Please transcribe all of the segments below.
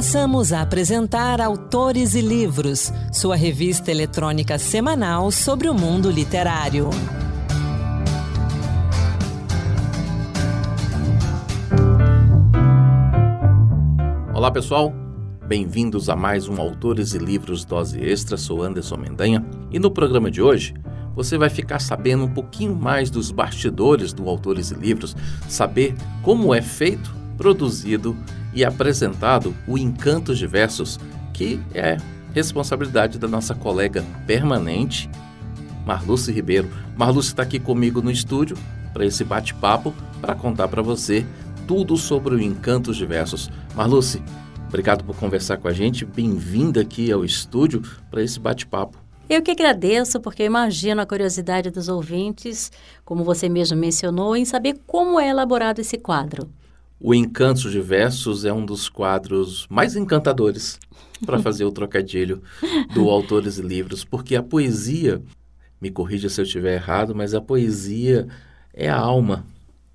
Passamos a apresentar Autores e Livros, sua revista eletrônica semanal sobre o mundo literário. Olá pessoal, bem-vindos a mais um Autores e Livros Dose Extra. Sou Anderson Mendanha e no programa de hoje você vai ficar sabendo um pouquinho mais dos bastidores do Autores e Livros, saber como é feito, produzido e apresentado o Encantos Diversos, que é responsabilidade da nossa colega permanente, Marluce Ribeiro. Marluce está aqui comigo no estúdio para esse bate-papo, para contar para você tudo sobre o Encantos Diversos. Marluce, obrigado por conversar com a gente. Bem-vinda aqui ao estúdio para esse bate-papo. Eu que agradeço, porque eu imagino a curiosidade dos ouvintes, como você mesmo mencionou, em saber como é elaborado esse quadro. O Encantos Diversos é um dos quadros mais encantadores para fazer o trocadilho do Autores e Livros, porque a poesia, me corrija se eu estiver errado, mas a poesia é a alma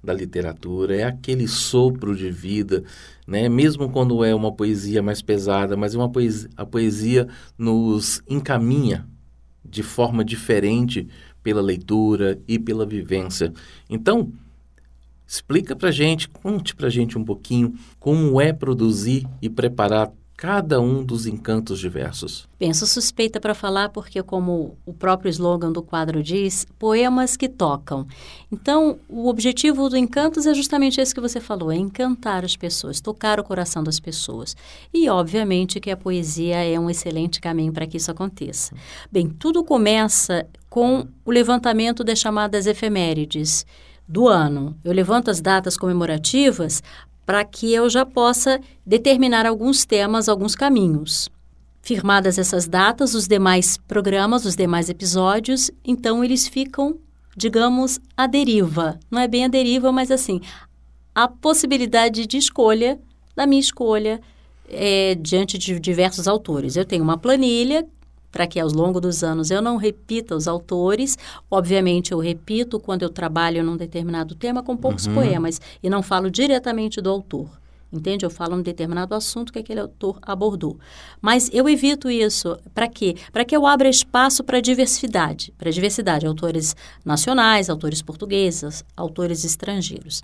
da literatura, é aquele sopro de vida, né? Mesmo quando é uma poesia mais pesada, mas é uma poesia, a poesia nos encaminha de forma diferente pela leitura e pela vivência. Então, Explica para gente, conte para gente um pouquinho como é produzir e preparar cada um dos encantos diversos. Penso suspeita para falar porque, como o próprio slogan do quadro diz, poemas que tocam. Então, o objetivo do Encantos é justamente esse que você falou, é encantar as pessoas, tocar o coração das pessoas. E, obviamente, que a poesia é um excelente caminho para que isso aconteça. Bem, tudo começa com o levantamento das chamadas efemérides do ano. Eu levanto as datas comemorativas para que eu já possa determinar alguns temas, alguns caminhos. Firmadas essas datas, os demais programas, os demais episódios, então eles ficam, digamos, à deriva. Não é bem a deriva, mas assim, a possibilidade de escolha, da minha escolha, é, diante de diversos autores. Eu tenho uma planilha para que ao longo dos anos eu não repita os autores. Obviamente, eu repito quando eu trabalho num determinado tema com poucos uhum. poemas e não falo diretamente do autor. Entende? Eu falo um determinado assunto que aquele autor abordou. Mas eu evito isso. Para quê? Para que eu abra espaço para diversidade. Para diversidade. Autores nacionais, autores portugueses, autores estrangeiros.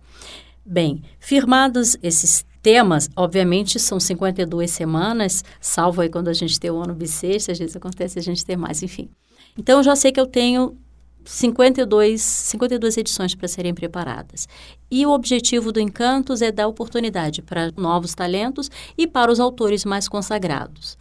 Bem, firmados esses temas, obviamente são 52 semanas, salvo aí quando a gente tem o ano bissexto, às vezes acontece a gente ter mais, enfim. Então, eu já sei que eu tenho 52, 52 edições para serem preparadas. E o objetivo do Encantos é dar oportunidade para novos talentos e para os autores mais consagrados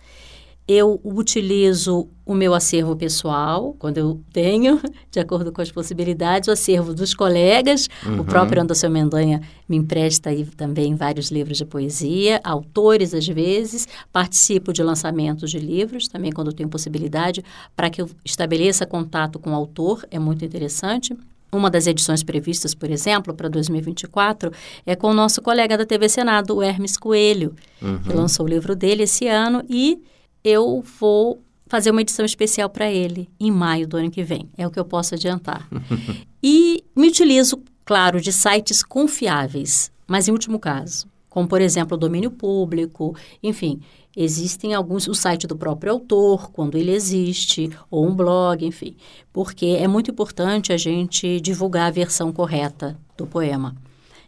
eu utilizo o meu acervo pessoal, quando eu tenho, de acordo com as possibilidades, o acervo dos colegas. Uhum. O próprio Anderson Mendanha me empresta aí também vários livros de poesia, autores às vezes. Participo de lançamentos de livros, também quando tenho possibilidade, para que eu estabeleça contato com o autor, é muito interessante. Uma das edições previstas, por exemplo, para 2024, é com o nosso colega da TV Senado, o Hermes Coelho, uhum. que lançou o livro dele esse ano e eu vou fazer uma edição especial para ele em maio do ano que vem. É o que eu posso adiantar. e me utilizo, claro, de sites confiáveis, mas em último caso, como por exemplo o domínio público, enfim, existem alguns, o site do próprio autor, quando ele existe, ou um blog, enfim, porque é muito importante a gente divulgar a versão correta do poema.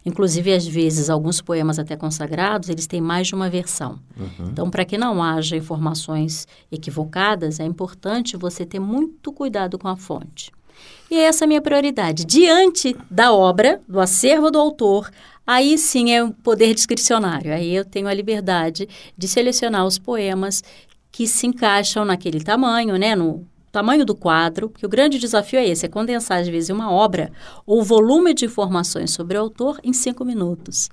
Inclusive, às vezes, alguns poemas até consagrados, eles têm mais de uma versão. Uhum. Então, para que não haja informações equivocadas, é importante você ter muito cuidado com a fonte. E essa é a minha prioridade. Diante da obra, do acervo do autor, aí sim é o poder discricionário. Aí eu tenho a liberdade de selecionar os poemas que se encaixam naquele tamanho, né, no, tamanho do quadro, porque o grande desafio é esse, é condensar, às vezes, uma obra ou volume de informações sobre o autor em cinco minutos,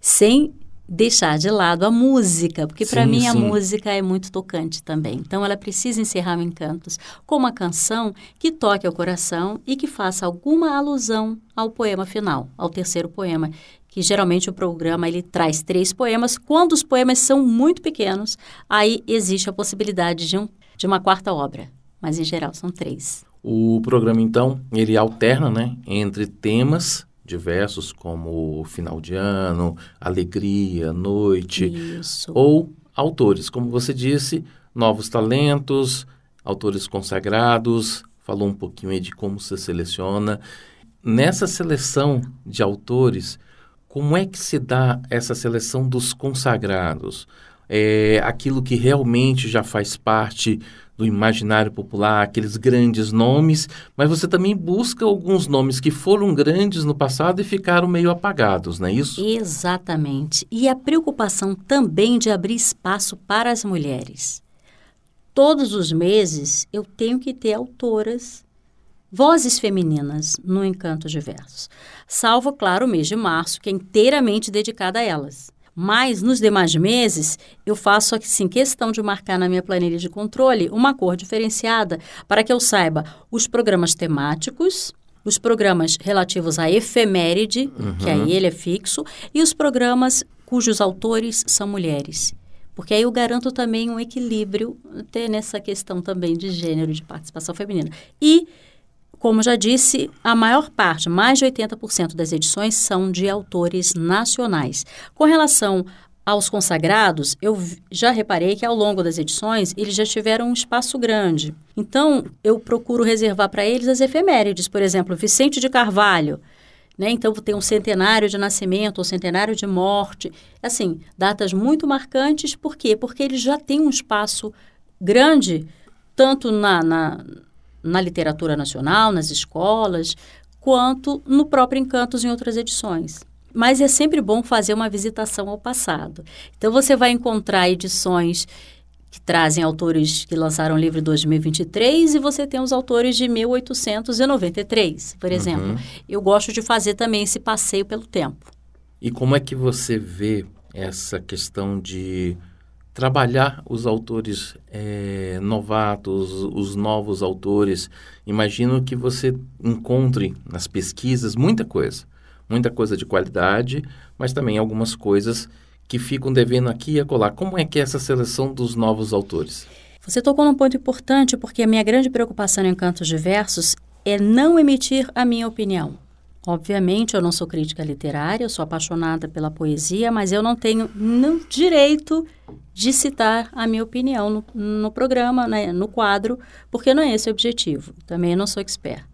sem deixar de lado a música, porque para mim sim. a música é muito tocante também. Então ela precisa encerrar o Encantos com uma canção que toque ao coração e que faça alguma alusão ao poema final, ao terceiro poema, que geralmente o programa ele traz três poemas. Quando os poemas são muito pequenos, aí existe a possibilidade de, um, de uma quarta obra mas em geral são três. O programa, então, ele alterna né, entre temas diversos como final de ano, alegria, noite, Isso. ou autores, como você disse, novos talentos, autores consagrados, falou um pouquinho aí de como se seleciona. Nessa seleção de autores, como é que se dá essa seleção dos consagrados? É aquilo que realmente já faz parte do imaginário popular, aqueles grandes nomes, mas você também busca alguns nomes que foram grandes no passado e ficaram meio apagados, não é isso? Exatamente. E a preocupação também de abrir espaço para as mulheres. Todos os meses eu tenho que ter autoras, vozes femininas no Encanto Diversos. Salvo, claro, o mês de março, que é inteiramente dedicado a elas. Mas nos demais meses, eu faço assim questão de marcar na minha planilha de controle uma cor diferenciada para que eu saiba os programas temáticos, os programas relativos à efeméride, uhum. que aí ele é fixo, e os programas cujos autores são mulheres. Porque aí eu garanto também um equilíbrio até nessa questão também de gênero, de participação feminina. E como já disse, a maior parte, mais de 80% das edições são de autores nacionais. Com relação aos consagrados, eu já reparei que ao longo das edições eles já tiveram um espaço grande. Então, eu procuro reservar para eles as efemérides, por exemplo, Vicente de Carvalho. Né? Então, tem um centenário de nascimento, ou centenário de morte. Assim, datas muito marcantes. Por quê? Porque eles já têm um espaço grande, tanto na, na na literatura nacional, nas escolas, quanto no próprio Encantos em outras edições. Mas é sempre bom fazer uma visitação ao passado. Então você vai encontrar edições que trazem autores que lançaram o livro em 2023 e você tem os autores de 1893, por exemplo. Uhum. Eu gosto de fazer também esse passeio pelo tempo. E como é que você vê essa questão de trabalhar os autores é, novatos, os novos autores. Imagino que você encontre nas pesquisas muita coisa, muita coisa de qualidade, mas também algumas coisas que ficam devendo aqui e acolá. Como é que é essa seleção dos novos autores? Você tocou num ponto importante, porque a minha grande preocupação em Cantos Diversos é não emitir a minha opinião. Obviamente, eu não sou crítica literária, eu sou apaixonada pela poesia, mas eu não tenho no direito de citar a minha opinião no, no programa, né, no quadro, porque não é esse o objetivo. Também não sou expert.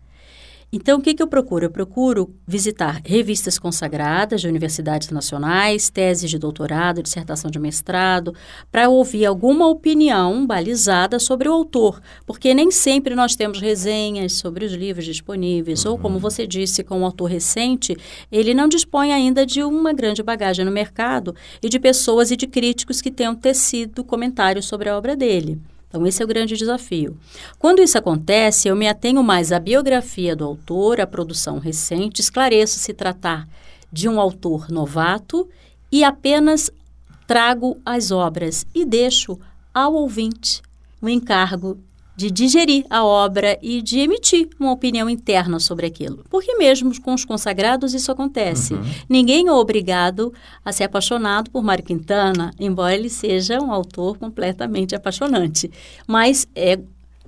Então, o que, que eu procuro? Eu procuro visitar revistas consagradas de universidades nacionais, teses de doutorado, dissertação de mestrado, para ouvir alguma opinião balizada sobre o autor, porque nem sempre nós temos resenhas sobre os livros disponíveis, uhum. ou como você disse, com um autor recente, ele não dispõe ainda de uma grande bagagem no mercado e de pessoas e de críticos que tenham tecido comentários sobre a obra dele. Então, esse é o grande desafio. Quando isso acontece, eu me atenho mais à biografia do autor, à produção recente, esclareço se tratar de um autor novato e apenas trago as obras e deixo ao ouvinte o encargo de digerir a obra e de emitir uma opinião interna sobre aquilo. Porque mesmo com os consagrados isso acontece. Uhum. Ninguém é obrigado a ser apaixonado por Mário Quintana, embora ele seja um autor completamente apaixonante. Mas é,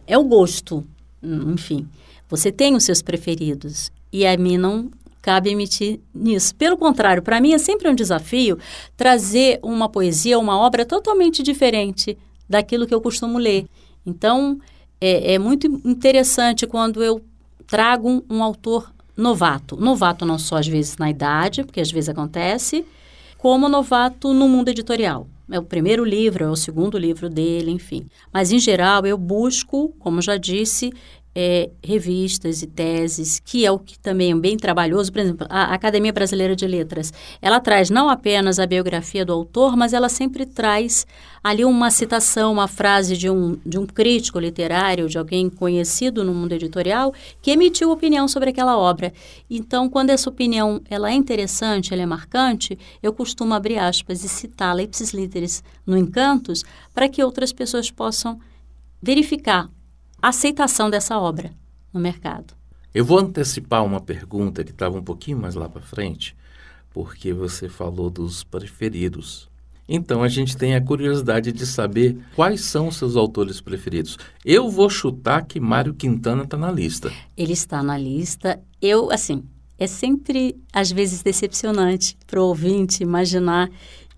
é o gosto, enfim. Você tem os seus preferidos e a mim não cabe emitir nisso. Pelo contrário, para mim é sempre um desafio trazer uma poesia, uma obra totalmente diferente daquilo que eu costumo ler. Então, é, é muito interessante quando eu trago um, um autor novato. Novato não só às vezes na idade, porque às vezes acontece, como novato no mundo editorial. É o primeiro livro, é o segundo livro dele, enfim. Mas, em geral, eu busco, como já disse, é, revistas e teses, que é o que também é bem trabalhoso. Por exemplo, a Academia Brasileira de Letras, ela traz não apenas a biografia do autor, mas ela sempre traz ali uma citação, uma frase de um, de um crítico literário, de alguém conhecido no mundo editorial, que emitiu opinião sobre aquela obra. Então, quando essa opinião ela é interessante, ela é marcante, eu costumo abrir aspas e citá-la ipsis literis no Encantos, para que outras pessoas possam verificar aceitação dessa obra no mercado. Eu vou antecipar uma pergunta que estava um pouquinho mais lá para frente, porque você falou dos preferidos. Então a gente tem a curiosidade de saber quais são os seus autores preferidos. Eu vou chutar que Mário Quintana está na lista. Ele está na lista. Eu, assim, é sempre às vezes decepcionante para o ouvinte imaginar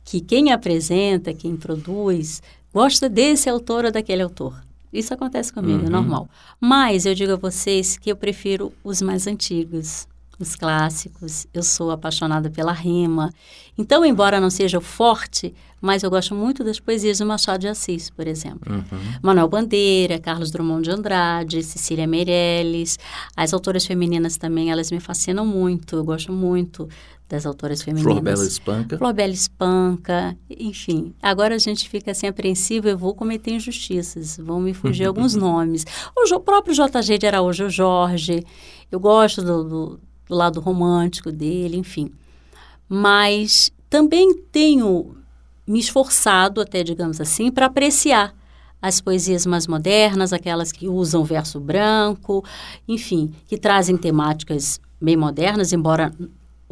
que quem apresenta, quem produz, gosta desse autor ou daquele autor. Isso acontece comigo, é uhum. é normal. Mas eu digo a vocês que eu prefiro os mais antigos, os clássicos. Eu sou apaixonada pela rima. Então, embora não seja forte, mas eu gosto muito das poesias do Machado de Assis, por exemplo. Uhum. Manuel Bandeira, Carlos Drummond de Andrade, Cecília Meirelles. As autoras femininas também, elas me fascinam muito. Eu gosto muito das autoras femininas. Flor Bela Espanca. Flor Bela Espanca, enfim. Agora a gente fica assim apreensivo, eu vou cometer injustiças, vão me fugir alguns nomes. O próprio JG de Araújo Jorge, eu gosto do, do do lado romântico dele, enfim. Mas também tenho me esforçado, até digamos assim, para apreciar as poesias mais modernas, aquelas que usam verso branco, enfim, que trazem temáticas bem modernas, embora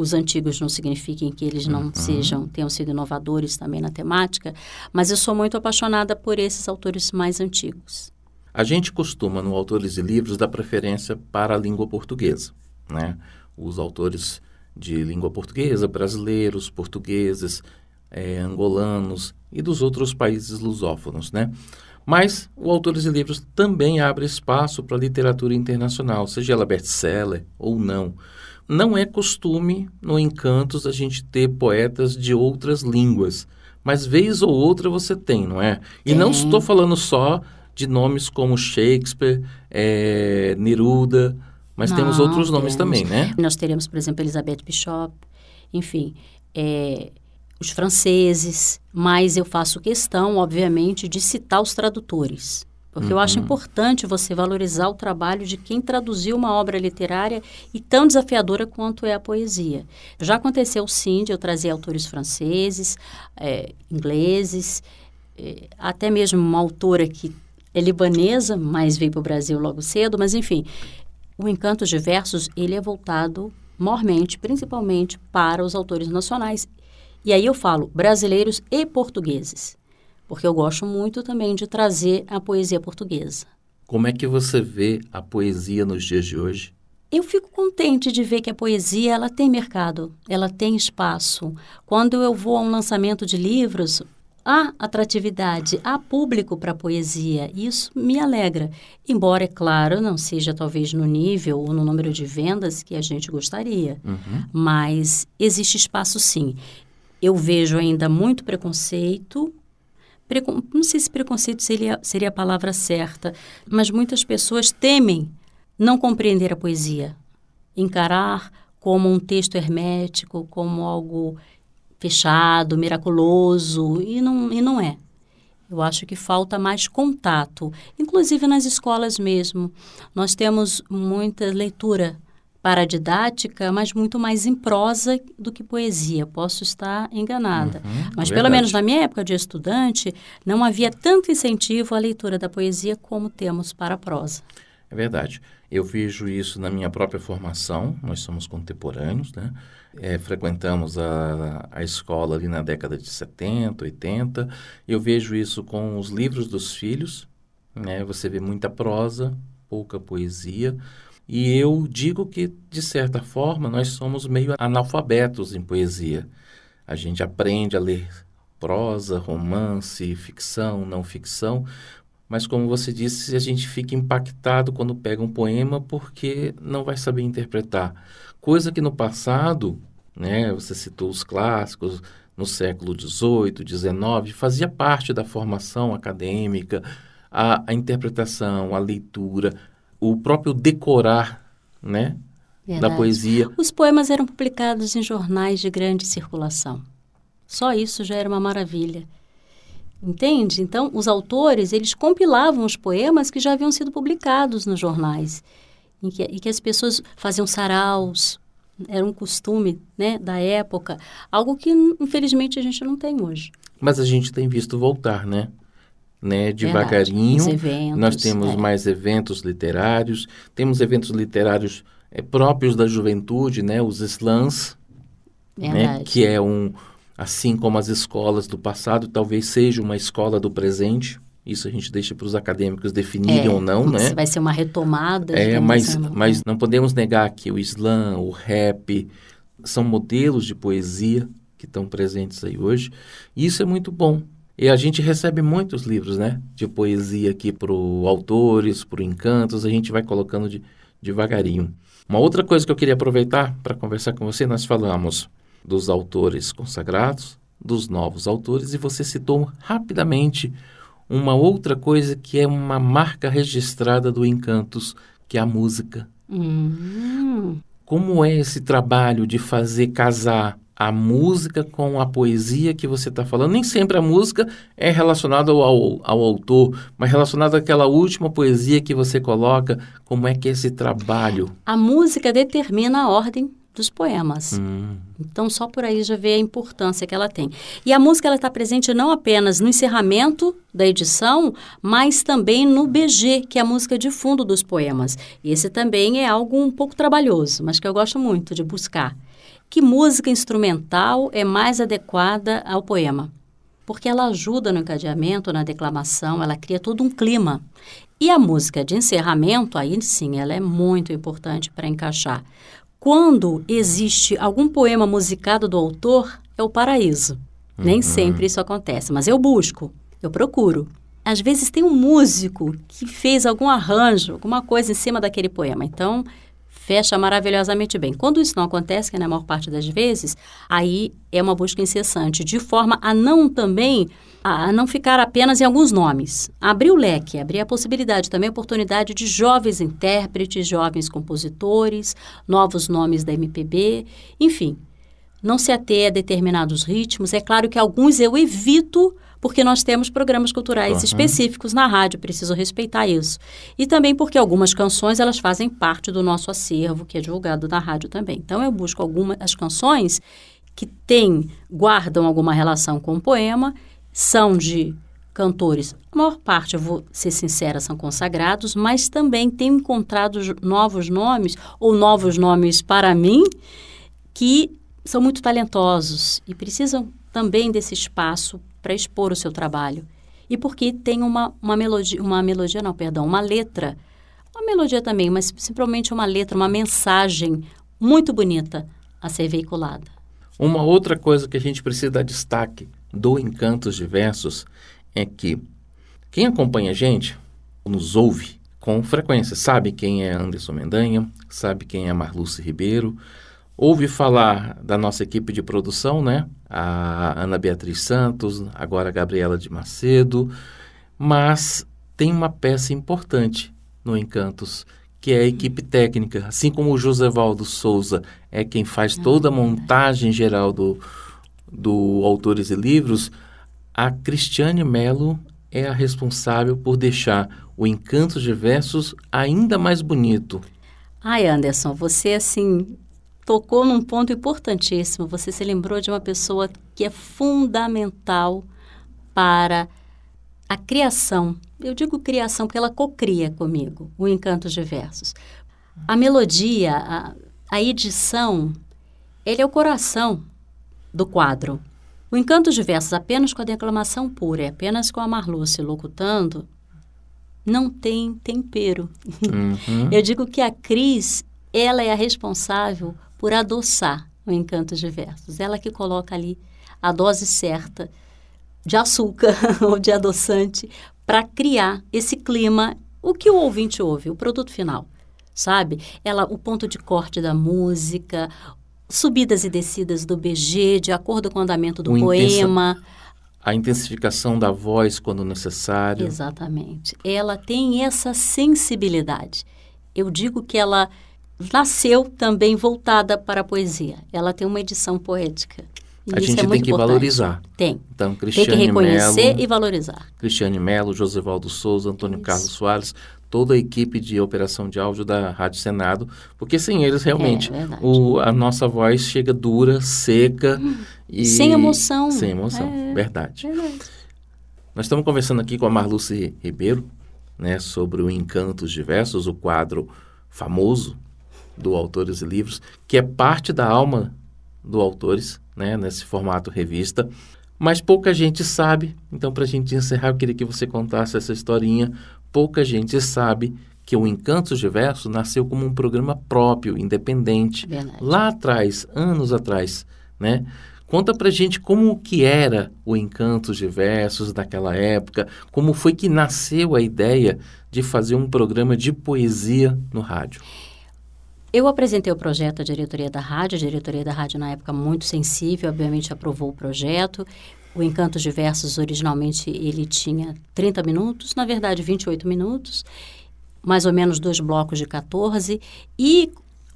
os antigos não signifiquem que eles não uhum. sejam tenham sido inovadores também na temática, mas eu sou muito apaixonada por esses autores mais antigos. A gente costuma, no Autores e Livros, dar preferência para a língua portuguesa, né? os autores de língua portuguesa, brasileiros, portugueses, é, angolanos e dos outros países lusófonos, né? Mas o Autores de Livros também abre espaço para a literatura internacional, seja ela best-seller ou não. Não é costume no Encantos a gente ter poetas de outras línguas, mas vez ou outra você tem, não é? E não estou falando só de nomes como Shakespeare, é, Neruda, mas Não, temos outros nomes também, né? Nós teremos, por exemplo, Elizabeth Bishop, enfim, é, os franceses, mas eu faço questão, obviamente, de citar os tradutores. Porque uhum. eu acho uhum. importante você valorizar o trabalho de quem traduziu uma obra literária e tão desafiadora quanto é a poesia. Já aconteceu sim de eu trazer autores franceses, é, ingleses, é, até mesmo uma autora que é libanesa, mas veio para o Brasil logo cedo, mas enfim, o Encantos de Versos, ele é voltado mormente, principalmente para os autores nacionais. E aí eu falo brasileiros e portugueses, porque eu gosto muito também de trazer a poesia portuguesa. Como é que você vê a poesia nos dias de hoje? Eu fico contente de ver que a poesia ela tem mercado, ela tem espaço. Quando eu vou a um lançamento de livros, há atratividade, há público para a poesia. Isso me alegra. Embora, é claro, não seja talvez no nível ou no número de vendas que a gente gostaria. Uhum. Mas existe espaço sim. Eu vejo ainda muito preconceito. Precon... Não sei se preconceito seria, seria a palavra certa, mas muitas pessoas temem não compreender a poesia, encarar como um texto hermético, como algo fechado, miraculoso, e não, e não é. Eu acho que falta mais contato, inclusive nas escolas mesmo. Nós temos muita leitura para didática, mas muito mais em prosa do que poesia. Posso estar enganada. Uhum, mas, pelo menos na minha época de estudante, não havia tanto incentivo à leitura da poesia como temos para a prosa. É verdade. Eu vejo isso na minha própria formação, nós somos contemporâneos, né? É, frequentamos a, a escola ali na década de 70, 80. Eu vejo isso com os livros dos filhos, né? Você vê muita prosa, pouca poesia. E eu digo que, de certa forma, nós somos meio analfabetos em poesia. A gente aprende a ler prosa, romance, ficção, não ficção, mas como você disse, a gente fica impactado quando pega um poema porque não vai saber interpretar. Coisa que no passado, né, você citou os clássicos, no século XVIII, XIX, fazia parte da formação acadêmica, a, a interpretação, a leitura, o próprio decorar, né, da poesia. Os poemas eram publicados em jornais de grande circulação. Só isso já era uma maravilha. Entende? Então, os autores, eles compilavam os poemas que já haviam sido publicados nos jornais, em que, em que as pessoas faziam saraus, era um costume né, da época, algo que, infelizmente, a gente não tem hoje. Mas a gente tem visto voltar, né? Né? Devagarinho, eventos, nós temos é. mais eventos literários, temos eventos literários é, próprios da juventude, né? Os slams, né? que é um, assim como as escolas do passado, talvez seja uma escola do presente. Isso a gente deixa para os acadêmicos definirem é, ou não, né? Vai ser uma retomada. É, mas, assim, mas não podemos negar que o slam, o rap, são modelos de poesia que estão presentes aí hoje. E isso é muito bom. E a gente recebe muitos livros, né, de poesia aqui para autores, para encantos, a gente vai colocando de, devagarinho. Uma outra coisa que eu queria aproveitar para conversar com você, nós falamos dos autores consagrados, dos novos autores, e você citou rapidamente uma outra coisa que é uma marca registrada do Encantos, que é a música. Hum. Como é esse trabalho de fazer casar a música com a poesia que você está falando? Nem sempre a música é relacionada ao, ao, ao, autor, mas relacionada àquela última poesia que você coloca. Como é que é esse trabalho? A música determina a ordem dos poemas. Hum. Então, só por aí já vê a importância que ela tem. E a música ela está presente não apenas no encerramento da edição, mas também no BG, que é a música de fundo dos poemas. Esse também é algo um pouco trabalhoso, mas que eu gosto muito de buscar. Que música instrumental é mais adequada ao poema? Porque ela ajuda no encadeamento, na declamação, ela cria todo um clima. E a música de encerramento, aí sim, ela é muito importante para encaixar. Quando existe algum poema musicado do autor, é o paraíso. Uhum. Nem sempre isso acontece, mas eu busco, eu procuro. Às vezes tem um músico que fez algum arranjo, alguma coisa em cima daquele poema. Então, fecha maravilhosamente bem. Quando isso não acontece, que é na maior parte das vezes, aí é uma busca incessante, de forma a não também a não ficar apenas em alguns nomes. Abrir o leque, abrir a possibilidade, também a oportunidade de jovens intérpretes, jovens compositores, novos nomes da MPB, enfim. Não se ater a determinados ritmos. É claro que alguns eu evito porque nós temos programas culturais uhum. específicos na rádio, preciso respeitar isso. E também porque algumas canções elas fazem parte do nosso acervo, que é divulgado na rádio também. Então eu busco algumas as canções que têm, guardam alguma relação com o poema são de cantores, a maior parte, eu vou ser sincera, são consagrados, mas também tenho encontrado novos nomes, ou novos nomes para mim, que são muito talentosos e precisam também desse espaço para expor o seu trabalho. E porque tem uma, uma melodia, uma melodia, não, perdão, uma letra, uma melodia também, mas simplesmente uma letra, uma mensagem muito bonita a ser veiculada. Uma outra coisa que a gente precisa dar destaque do Encantos Diversos é que quem acompanha a gente, nos ouve com frequência, sabe quem é Anderson Mendanha, sabe quem é Marluce Ribeiro, ouve falar da nossa equipe de produção, né? A Ana Beatriz Santos, agora a Gabriela de Macedo, mas tem uma peça importante no Encantos, que é a equipe técnica, assim como o José Valdo Souza é quem faz toda a montagem geral do, do Autores e Livros, a Cristiane Melo é a responsável por deixar o Encantos de Versos ainda mais bonito. Ai, Anderson, você assim tocou num ponto importantíssimo. Você se lembrou de uma pessoa que é fundamental para a criação. Eu digo criação porque ela cocria comigo o Encantos de Versos. A melodia, a, a edição, ele é o coração do quadro. O encanto de versos apenas com a declamação pura, apenas com a Marluce locutando, não tem tempero. Uhum. Eu digo que a Cris, ela é a responsável por adoçar o encanto de versos. Ela que coloca ali a dose certa de açúcar ou de adoçante para criar esse clima, o que o ouvinte ouve, o produto final sabe? Ela, o ponto de corte da música, subidas e descidas do BG, de acordo com o andamento do o poema. Intensa, a intensificação da voz quando necessário. Exatamente. Ela tem essa sensibilidade. Eu digo que ela nasceu também voltada para a poesia. Ela tem uma edição poética. E a gente é tem que importante. valorizar. Tem. Então, Cristiane tem que reconhecer Mello, e valorizar. Cristiane Melo, Josevaldo Souza, Antônio Isso. Carlos Soares, toda a equipe de operação de áudio da Rádio Senado, porque sem eles realmente é, o, a nossa voz chega dura, seca hum, e sem emoção. Sem emoção, é, verdade. verdade. Nós estamos conversando aqui com a Marluce Ribeiro, né, sobre o Encantos Diversos, o quadro famoso do Autores e Livros, que é parte da alma do Autores, né, nesse formato revista. Mas pouca gente sabe, então para a gente encerrar, eu queria que você contasse essa historinha pouca gente sabe que o Encantos Diversos nasceu como um programa próprio, independente. Verdade. Lá atrás, anos atrás, né? Conta pra gente como que era o Encantos de Versos daquela época, como foi que nasceu a ideia de fazer um programa de poesia no rádio. Eu apresentei o projeto à diretoria da rádio, a diretoria da rádio na época muito sensível, obviamente aprovou o projeto. O Encantos de Versos originalmente ele tinha 30 minutos, na verdade 28 minutos, mais ou menos dois blocos de 14 e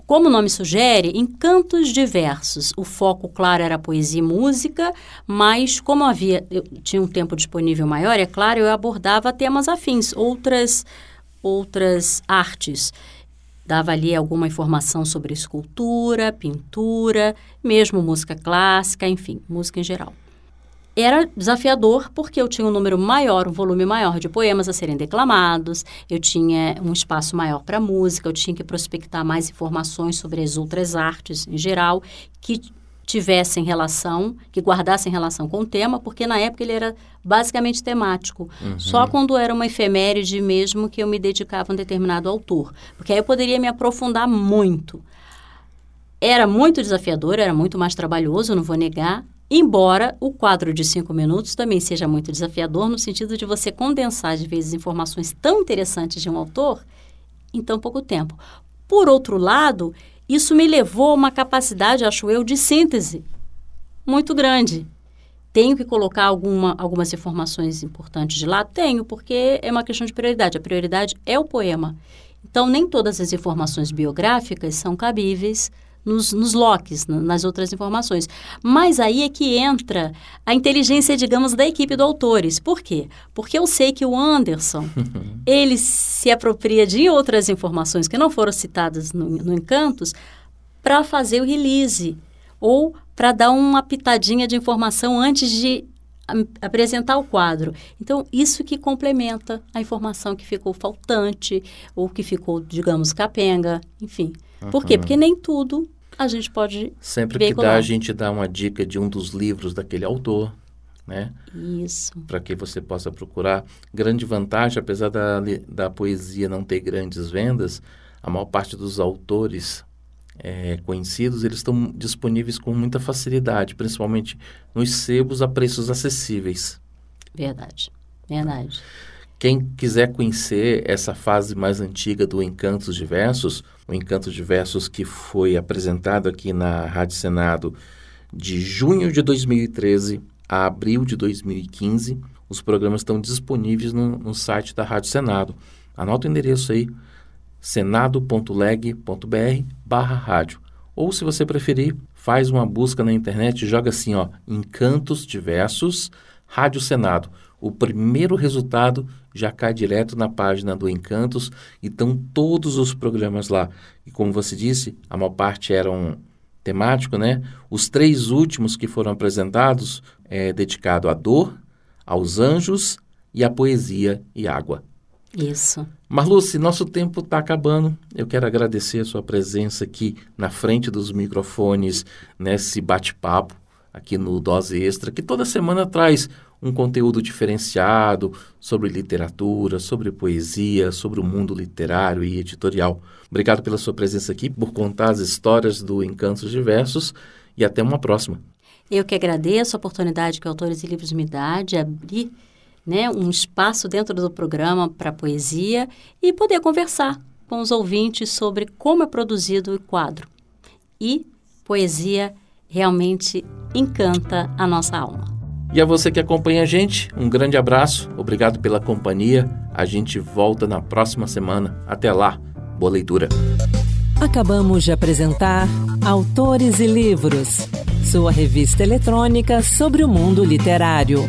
como o nome sugere, encantos diversos. O foco, claro, era poesia e música, mas como havia tinha um tempo disponível maior, é claro, eu abordava temas afins, outras outras artes dava ali alguma informação sobre escultura, pintura, mesmo música clássica, enfim, música em geral. Era desafiador porque eu tinha um número maior, um volume maior de poemas a serem declamados, eu tinha um espaço maior para música, eu tinha que prospectar mais informações sobre as outras artes em geral, que tivessem relação, que guardassem relação com o tema, porque na época ele era basicamente temático. Uhum. Só quando era uma efeméride mesmo que eu me dedicava a um determinado autor. Porque aí eu poderia me aprofundar muito. Era muito desafiador, era muito mais trabalhoso, não vou negar, embora o quadro de cinco minutos também seja muito desafiador, no sentido de você condensar, às vezes, informações tão interessantes de um autor em tão pouco tempo. Por outro lado, isso me levou a uma capacidade, acho eu, de síntese muito grande. Tenho que colocar alguma, algumas informações importantes de lá? Tenho, porque é uma questão de prioridade. A prioridade é o poema. Então, nem todas as informações biográficas são cabíveis nos, nos locks, nas outras informações. Mas aí é que entra a inteligência, digamos, da equipe do autores. Por quê? Porque eu sei que o Anderson, ele se apropria de outras informações que não foram citadas no, no Encantos para fazer o release ou para dar uma pitadinha de informação antes de apresentar o quadro. Então, isso que complementa a informação que ficou faltante ou que ficou, digamos, capenga, enfim. Por quê? Porque nem tudo a gente pode Sempre veicular. que dá, a gente dá uma dica de um dos livros daquele autor, né? Isso. Para que você possa procurar. Grande vantagem, apesar da, da poesia não ter grandes vendas, a maior parte dos autores é, conhecidos, eles estão disponíveis com muita facilidade, principalmente nos sebos a preços acessíveis. Verdade, verdade. Quem quiser conhecer essa fase mais antiga do Encantos Diversos, o Encantos Diversos que foi apresentado aqui na Rádio Senado de junho de 2013 a abril de 2015, os programas estão disponíveis no, no site da Rádio Senado. Anota o endereço aí, senado.leg.br barra rádio. Ou se você preferir, faz uma busca na internet e joga assim, ó, Encantos Diversos, Rádio Senado. O primeiro resultado já cai direto na página do Encantos e estão todos os programas lá. E como você disse, a maior parte eram temático, né? Os três últimos que foram apresentados é dedicado à dor, aos anjos e à poesia e água. Isso. Marluce, nosso tempo está acabando. Eu quero agradecer a sua presença aqui na frente dos microfones, nesse bate-papo aqui no Dose Extra, que toda semana traz um conteúdo diferenciado sobre literatura, sobre poesia, sobre o mundo literário e editorial. Obrigado pela sua presença aqui, por contar as histórias do Encantos Diversos e até uma próxima. Eu que agradeço a oportunidade que Autores e Livros me dá de abrir né, um espaço dentro do programa para poesia e poder conversar com os ouvintes sobre como é produzido o quadro. E poesia realmente encanta a nossa alma. E a você que acompanha a gente, um grande abraço, obrigado pela companhia. A gente volta na próxima semana. Até lá, boa leitura. Acabamos de apresentar Autores e Livros, sua revista eletrônica sobre o mundo literário.